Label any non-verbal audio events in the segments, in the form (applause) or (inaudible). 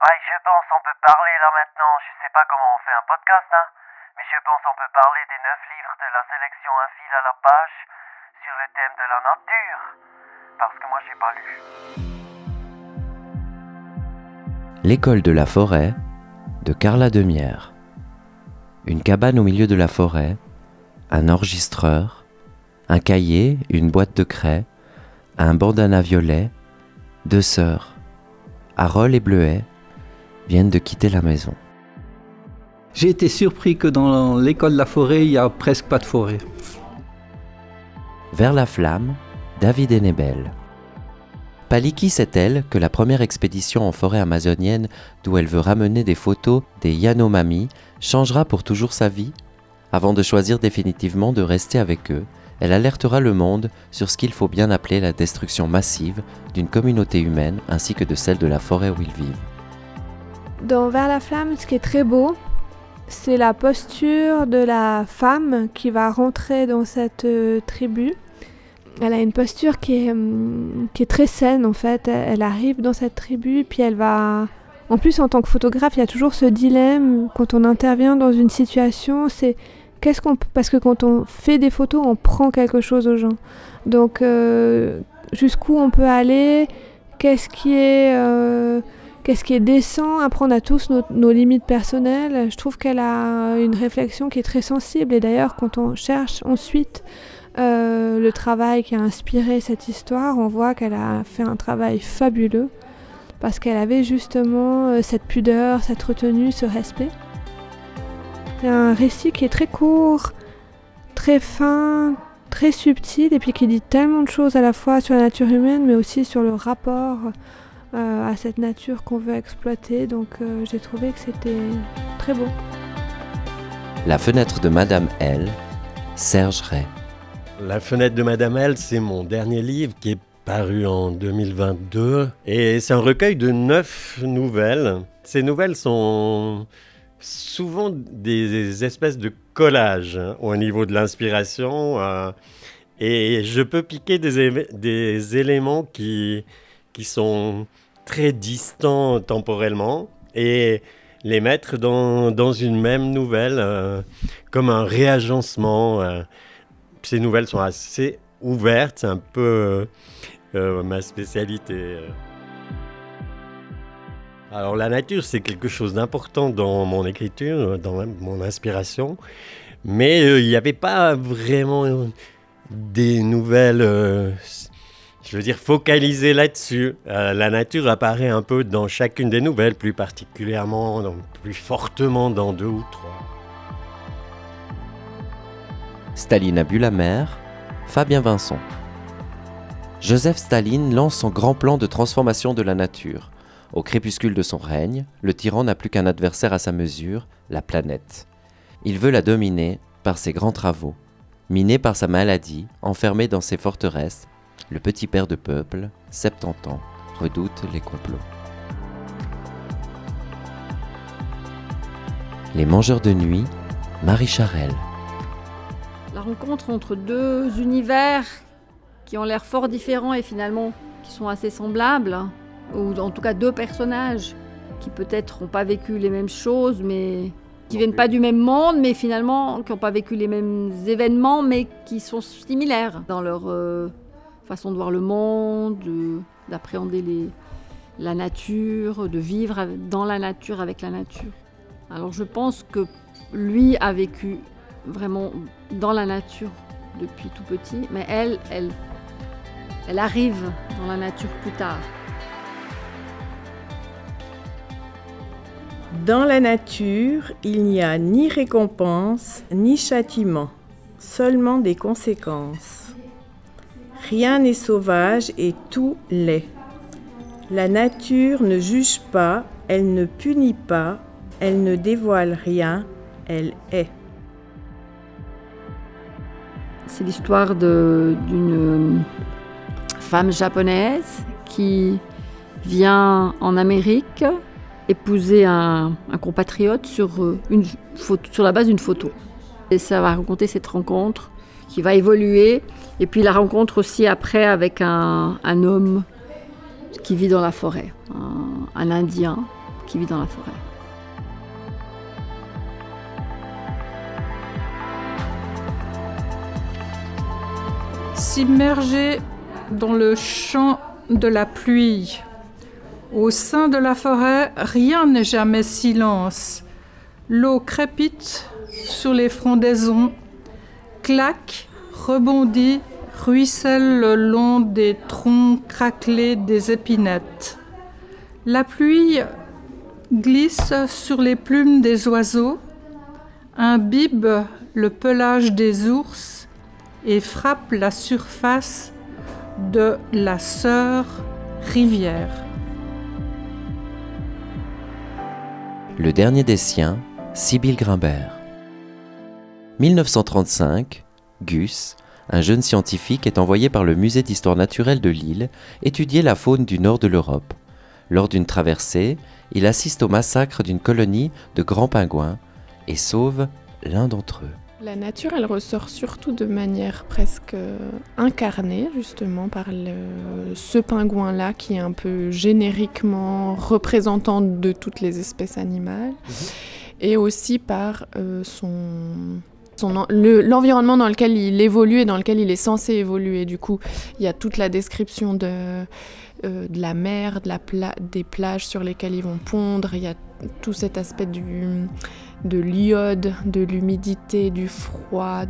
Ouais, je pense on peut parler là maintenant. Je sais pas comment on fait un podcast, hein. Mais je pense on peut parler des neuf livres de la sélection Un fil à la page sur le thème de la nature. Parce que moi j'ai pas lu. L'école de la forêt de Carla Demière. Une cabane au milieu de la forêt, un enregistreur, un cahier, une boîte de craie, un bandana violet, deux sœurs, Harold et Bleuet, viennent de quitter la maison. J'ai été surpris que dans l'école de la forêt, il n'y a presque pas de forêt. Vers la flamme, David Enebel. Paliki sait-elle que la première expédition en forêt amazonienne d'où elle veut ramener des photos des Yanomami changera pour toujours sa vie Avant de choisir définitivement de rester avec eux, elle alertera le monde sur ce qu'il faut bien appeler la destruction massive d'une communauté humaine ainsi que de celle de la forêt où ils vivent. Dans Vers la flamme, ce qui est très beau, c'est la posture de la femme qui va rentrer dans cette euh, tribu. Elle a une posture qui est, hum, très saine en fait. Elle arrive dans cette tribu, puis elle va... En plus, en tant que photographe, il y a toujours ce dilemme quand on intervient dans une situation, c'est qu'est-ce qu'on... Parce que quand on fait des photos, on prend quelque chose aux gens. Donc, euh, jusqu'où on peut aller Qu'est-ce qui est... euh, Qu'est-ce qui est décent Apprendre à tous nos, limites personnelles? Je trouve qu'elle a une réflexion qui est très sensible. Et d'ailleurs, quand on cherche ensuite euh, le travail qui a inspiré cette histoire, on voit qu'elle a fait un travail fabuleux parce qu'elle avait justement euh, cette pudeur, cette retenue, ce respect. C'est un récit qui est très court, très fin, très subtil et puis qui dit tellement de choses à la fois sur la nature humaine mais aussi sur le rapport à cette nature qu'on veut exploiter. Donc euh, j'ai trouvé que c'était très beau. La fenêtre de Madame L, Serge Ray. La fenêtre de Madame L, c'est mon dernier livre qui est paru en 2022 et c'est un recueil de neuf nouvelles. Ces nouvelles sont souvent des espèces de collages hein, au niveau de l'inspiration euh, et je peux piquer des éléments qui, qui sont très distants temporellement et les mettre dans, dans une même nouvelle euh, comme un réagencement. euh. Ces nouvelles sont assez ouvertes, c'est un peu euh, ma spécialité. Alors la nature, c'est quelque chose d'important dans mon écriture, dans mon inspiration, mais il n'y avait pas vraiment des nouvelles, je veux dire, focalisées là-dessus. Euh, la nature apparaît un peu dans chacune des nouvelles, plus particulièrement, donc plus fortement dans deux ou trois. Staline a bu la mer, Fabien Vincent. Joseph Staline lance son grand plan de transformation de la nature. Au crépuscule de son règne, le tyran n'a plus qu'un adversaire à sa mesure, la planète. Il veut la dominer par ses grands travaux. Miné par sa maladie, enfermé dans ses forteresses, le petit père de peuple, 70 ans, redoute les complots. Les mangeurs de nuit, Marie Charelle. La rencontre entre deux univers qui ont l'air fort différents et finalement qui sont assez semblables, ou en tout cas deux personnages qui peut-être n'ont pas vécu les mêmes choses, mais qui viennent pas du même monde, mais finalement qui n'ont pas vécu les mêmes événements, mais qui sont similaires dans leur euh, façon de voir le monde, de- d'appréhender la nature, de vivre dans la nature avec la nature. Alors je pense que lui a vécu vraiment dans la nature depuis tout petit, mais elle, elle, elle arrive dans la nature plus tard. Dans la nature, il n'y a ni récompense ni châtiment, seulement des conséquences. Rien n'est sauvage et tout l'est. La nature ne juge pas, elle ne punit pas, elle ne dévoile rien, elle est. C'est l'histoire d'une femme japonaise qui vient en Amérique épouser un, compatriote sur, euh, sur la base d'une photo. Et ça va raconter cette rencontre qui va évoluer. Et puis la rencontre aussi après avec un, homme qui vit dans la forêt, un, un Indien qui vit dans la forêt. S'immerger dans le champ de la pluie. Au sein de la forêt, rien n'est jamais silence. L'eau crépite sur les frondaisons, claque, rebondit, ruisselle le long des troncs craquelés des épinettes. La pluie glisse sur les plumes des oiseaux, imbibe le pelage des ours et frappe la surface de la sœur rivière. Le dernier des siens, Sibylle Grimbert. 1935, Gus, un jeune scientifique, est envoyé par le Musée d'histoire naturelle de Lille étudier la faune du nord de l'Europe. Lors d'une traversée, il assiste au massacre d'une colonie de grands pingouins et sauve l'un d'entre eux. La nature, elle ressort surtout de manière presque incarnée, justement, par le- ce pingouin-là qui est un peu génériquement représentant de toutes les espèces animales, et aussi par euh, son, l'environnement dans lequel il évolue et dans lequel il est censé évoluer. Du coup, il y a toute la description de, euh, la mer, de la des plages sur lesquelles ils vont pondre, il y a tout cet aspect du de l'iode, de l'humidité, du froid.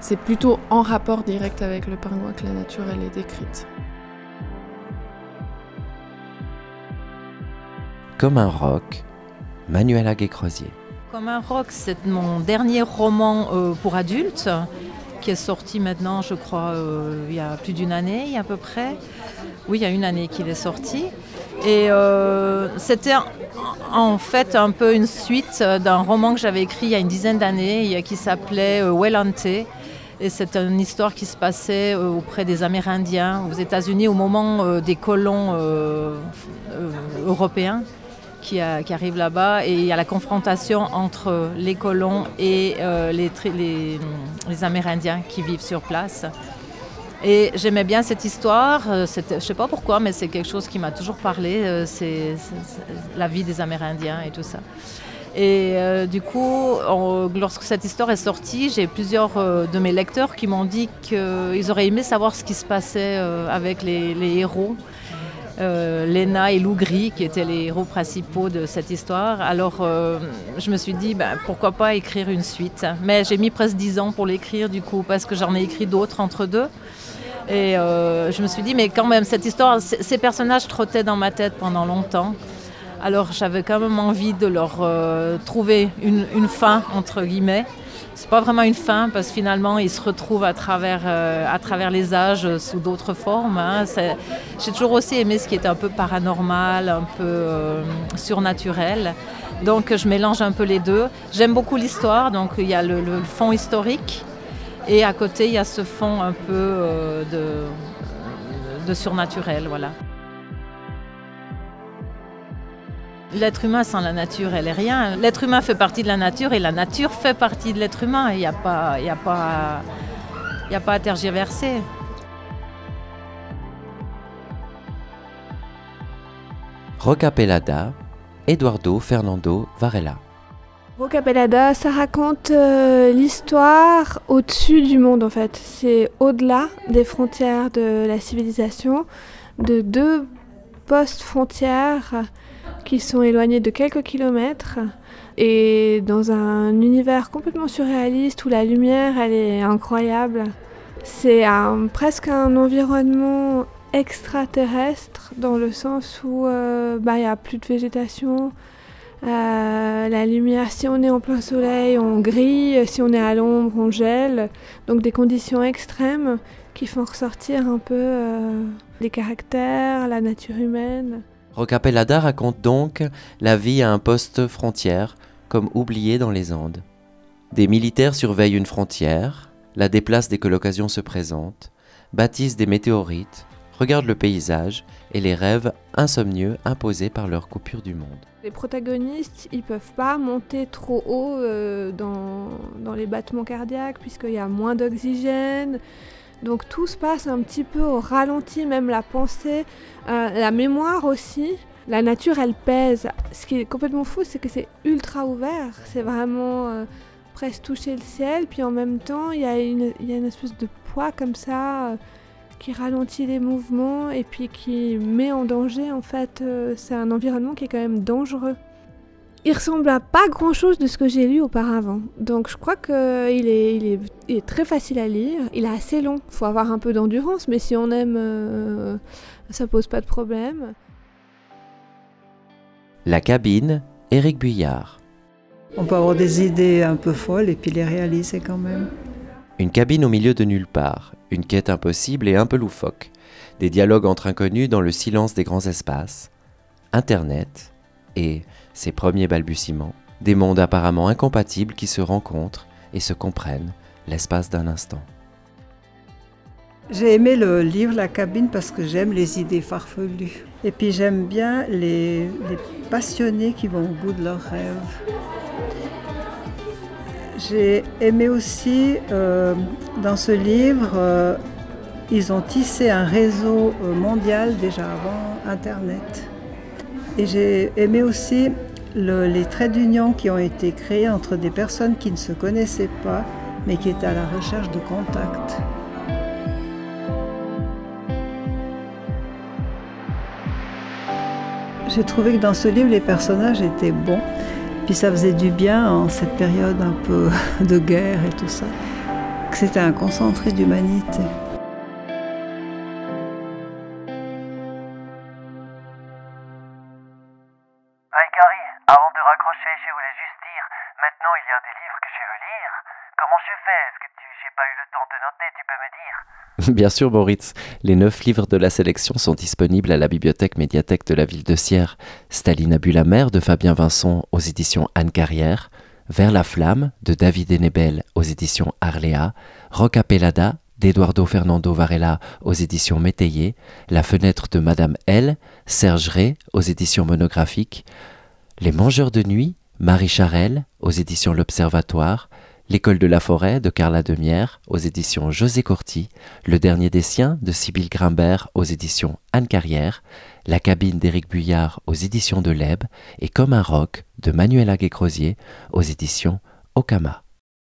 C'est plutôt en rapport direct avec le pingouin que la nature elle est décrite. Comme un roc, Manuela Guécrosier. Comme rock, c'est mon dernier roman euh, pour adultes qui est sorti maintenant, je crois, euh, il y a plus d'une année à peu près. Oui, il y a une année qu'il est sorti. Et euh, c'était en- fait un peu une suite d'un roman que j'avais écrit il y a une dizaine d'années qui s'appelait Welante. Et c'est une histoire qui se passait auprès des Amérindiens aux États-Unis au moment des colons européens qui, a- arrivent là-bas et il y a la confrontation entre les colons et euh, les, Amérindiens qui vivent sur place. Et j'aimais bien cette histoire, euh, je ne sais pas pourquoi, mais c'est quelque chose qui m'a toujours parlé, euh, c'est la vie des Amérindiens et tout ça. Et du coup, lorsque cette histoire est sortie, j'ai plusieurs de mes lecteurs qui m'ont dit qu'ils auraient aimé savoir ce qui se passait avec les héros euh, Lena et Lou Gris, qui étaient les héros principaux de cette histoire. Alors, euh, je me suis dit, ben, pourquoi pas écrire une suite. Mais j'ai mis presque dix ans pour l'écrire, du coup, parce que j'en ai écrit d'autres entre deux. Et euh, je me suis dit, mais quand même, cette histoire, ces personnages trottaient dans ma tête pendant longtemps. Alors, j'avais quand même envie de leur euh, trouver une fin, entre guillemets. C'est pas vraiment une fin parce que finalement ils se retrouvent à travers, euh, à travers les âges euh, sous d'autres formes. hein. J'ai toujours aussi aimé ce qui était un peu paranormal, un peu euh, surnaturel. Donc je mélange un peu les deux. J'aime beaucoup l'histoire, donc il y a le, fond historique et à côté il y a ce fond un peu de, de surnaturel. Voilà. L'être humain sans la nature, elle est rien. L'être humain fait partie de la nature et la nature fait partie de l'être humain. Il n'y a, pas- il y a, pas- il y a pas à tergiverser. Roca Pelada, Eduardo Fernando Varela. Rocapellada, ça raconte euh, l'histoire au-dessus du monde en fait. C'est au-delà des frontières de la civilisation, de deux postes frontières qui sont éloignés de quelques kilomètres et dans un univers complètement surréaliste où la lumière elle est incroyable. C'est presque un environnement extraterrestre dans le sens où euh, bah, il n'y a plus de végétation, euh, la lumière, si on est en plein soleil, on grille, si on est à l'ombre, on gèle. Donc des conditions extrêmes qui font ressortir un peu euh, les caractères, la nature humaine. Roca Pelada raconte donc la vie à un poste frontière, comme oublié dans les Andes. Des militaires surveillent une frontière, la déplacent dès que l'occasion se présente, bâtissent des météorites, regardent le paysage et les rêves insomnieux imposés par leur coupure du monde. Les protagonistes, ils peuvent pas monter trop haut euh, dans les battements cardiaques puisqu'il y a moins d'oxygène. Donc tout se passe un petit peu au ralenti, même la pensée, euh, la mémoire aussi. La nature, elle pèse. Ce qui est complètement fou, c'est que c'est ultra ouvert. C'est vraiment euh, presque toucher le ciel. Puis en même temps, il y, a une, espèce de poids comme ça euh, qui ralentit les mouvements et puis qui met en danger. En fait, c'est un environnement qui est quand même dangereux. Il ressemble à pas grand chose de ce que j'ai lu auparavant. Donc je crois qu'il est, il est, il est très facile à lire. Il est assez long. Il faut avoir un peu d'endurance, mais si on aime, euh, ça pose pas de problème. La cabine, Éric Buyard. On peut avoir des idées un peu folles et puis les réaliser quand même. Une cabine au milieu de nulle part, une quête impossible et un peu loufoque. Des dialogues entre inconnus dans le silence des grands espaces. Internet et ses premiers balbutiements. Des mondes apparemment incompatibles qui se rencontrent et se comprennent l'espace d'un instant. J'ai aimé le livre La cabine parce que j'aime les idées farfelues. Et puis j'aime bien les, passionnés qui vont au bout de leurs rêves. J'ai aimé aussi euh, dans ce livre, euh, ils ont tissé un réseau euh, mondial déjà avant Internet. Et j'ai aimé aussi le, les traits d'union qui ont été créés entre des personnes qui ne se connaissaient pas, mais qui étaient à la recherche de contact. J'ai trouvé que dans ce livre, les personnages étaient bons. Puis ça faisait du bien en cette période un peu (laughs) de guerre et tout ça. Que c'était un concentré d'humanité. Maintenant il y a des livres que je veux lire. Comment je fais? Est-ce que tu j'ai pas eu le temps de noter, tu peux me dire? (laughs) Bien sûr, Moritz. Les neuf livres de la sélection sont disponibles à la bibliothèque médiathèque de la ville de Sierre. Staline a bu la mer de Fabien Vincent aux éditions Anne Carrière. Vers la flamme de David Enebel aux éditions Arléa. Rocapellada d'Eduardo Fernando Varela aux éditions Métayer. La fenêtre de Madame L. Serge Ray aux éditions monographiques. Les mangeurs de nuit Marie Charelle aux éditions L'Observatoire. L'école de la forêt de Carla Demière aux éditions José Corti, Le dernier des siens de Sybille Grimbert aux éditions Anne Carrière, La cabine d'Éric Buyard aux éditions de l'Eb et Comme un roc de Manuela Guécrosier aux éditions Okama.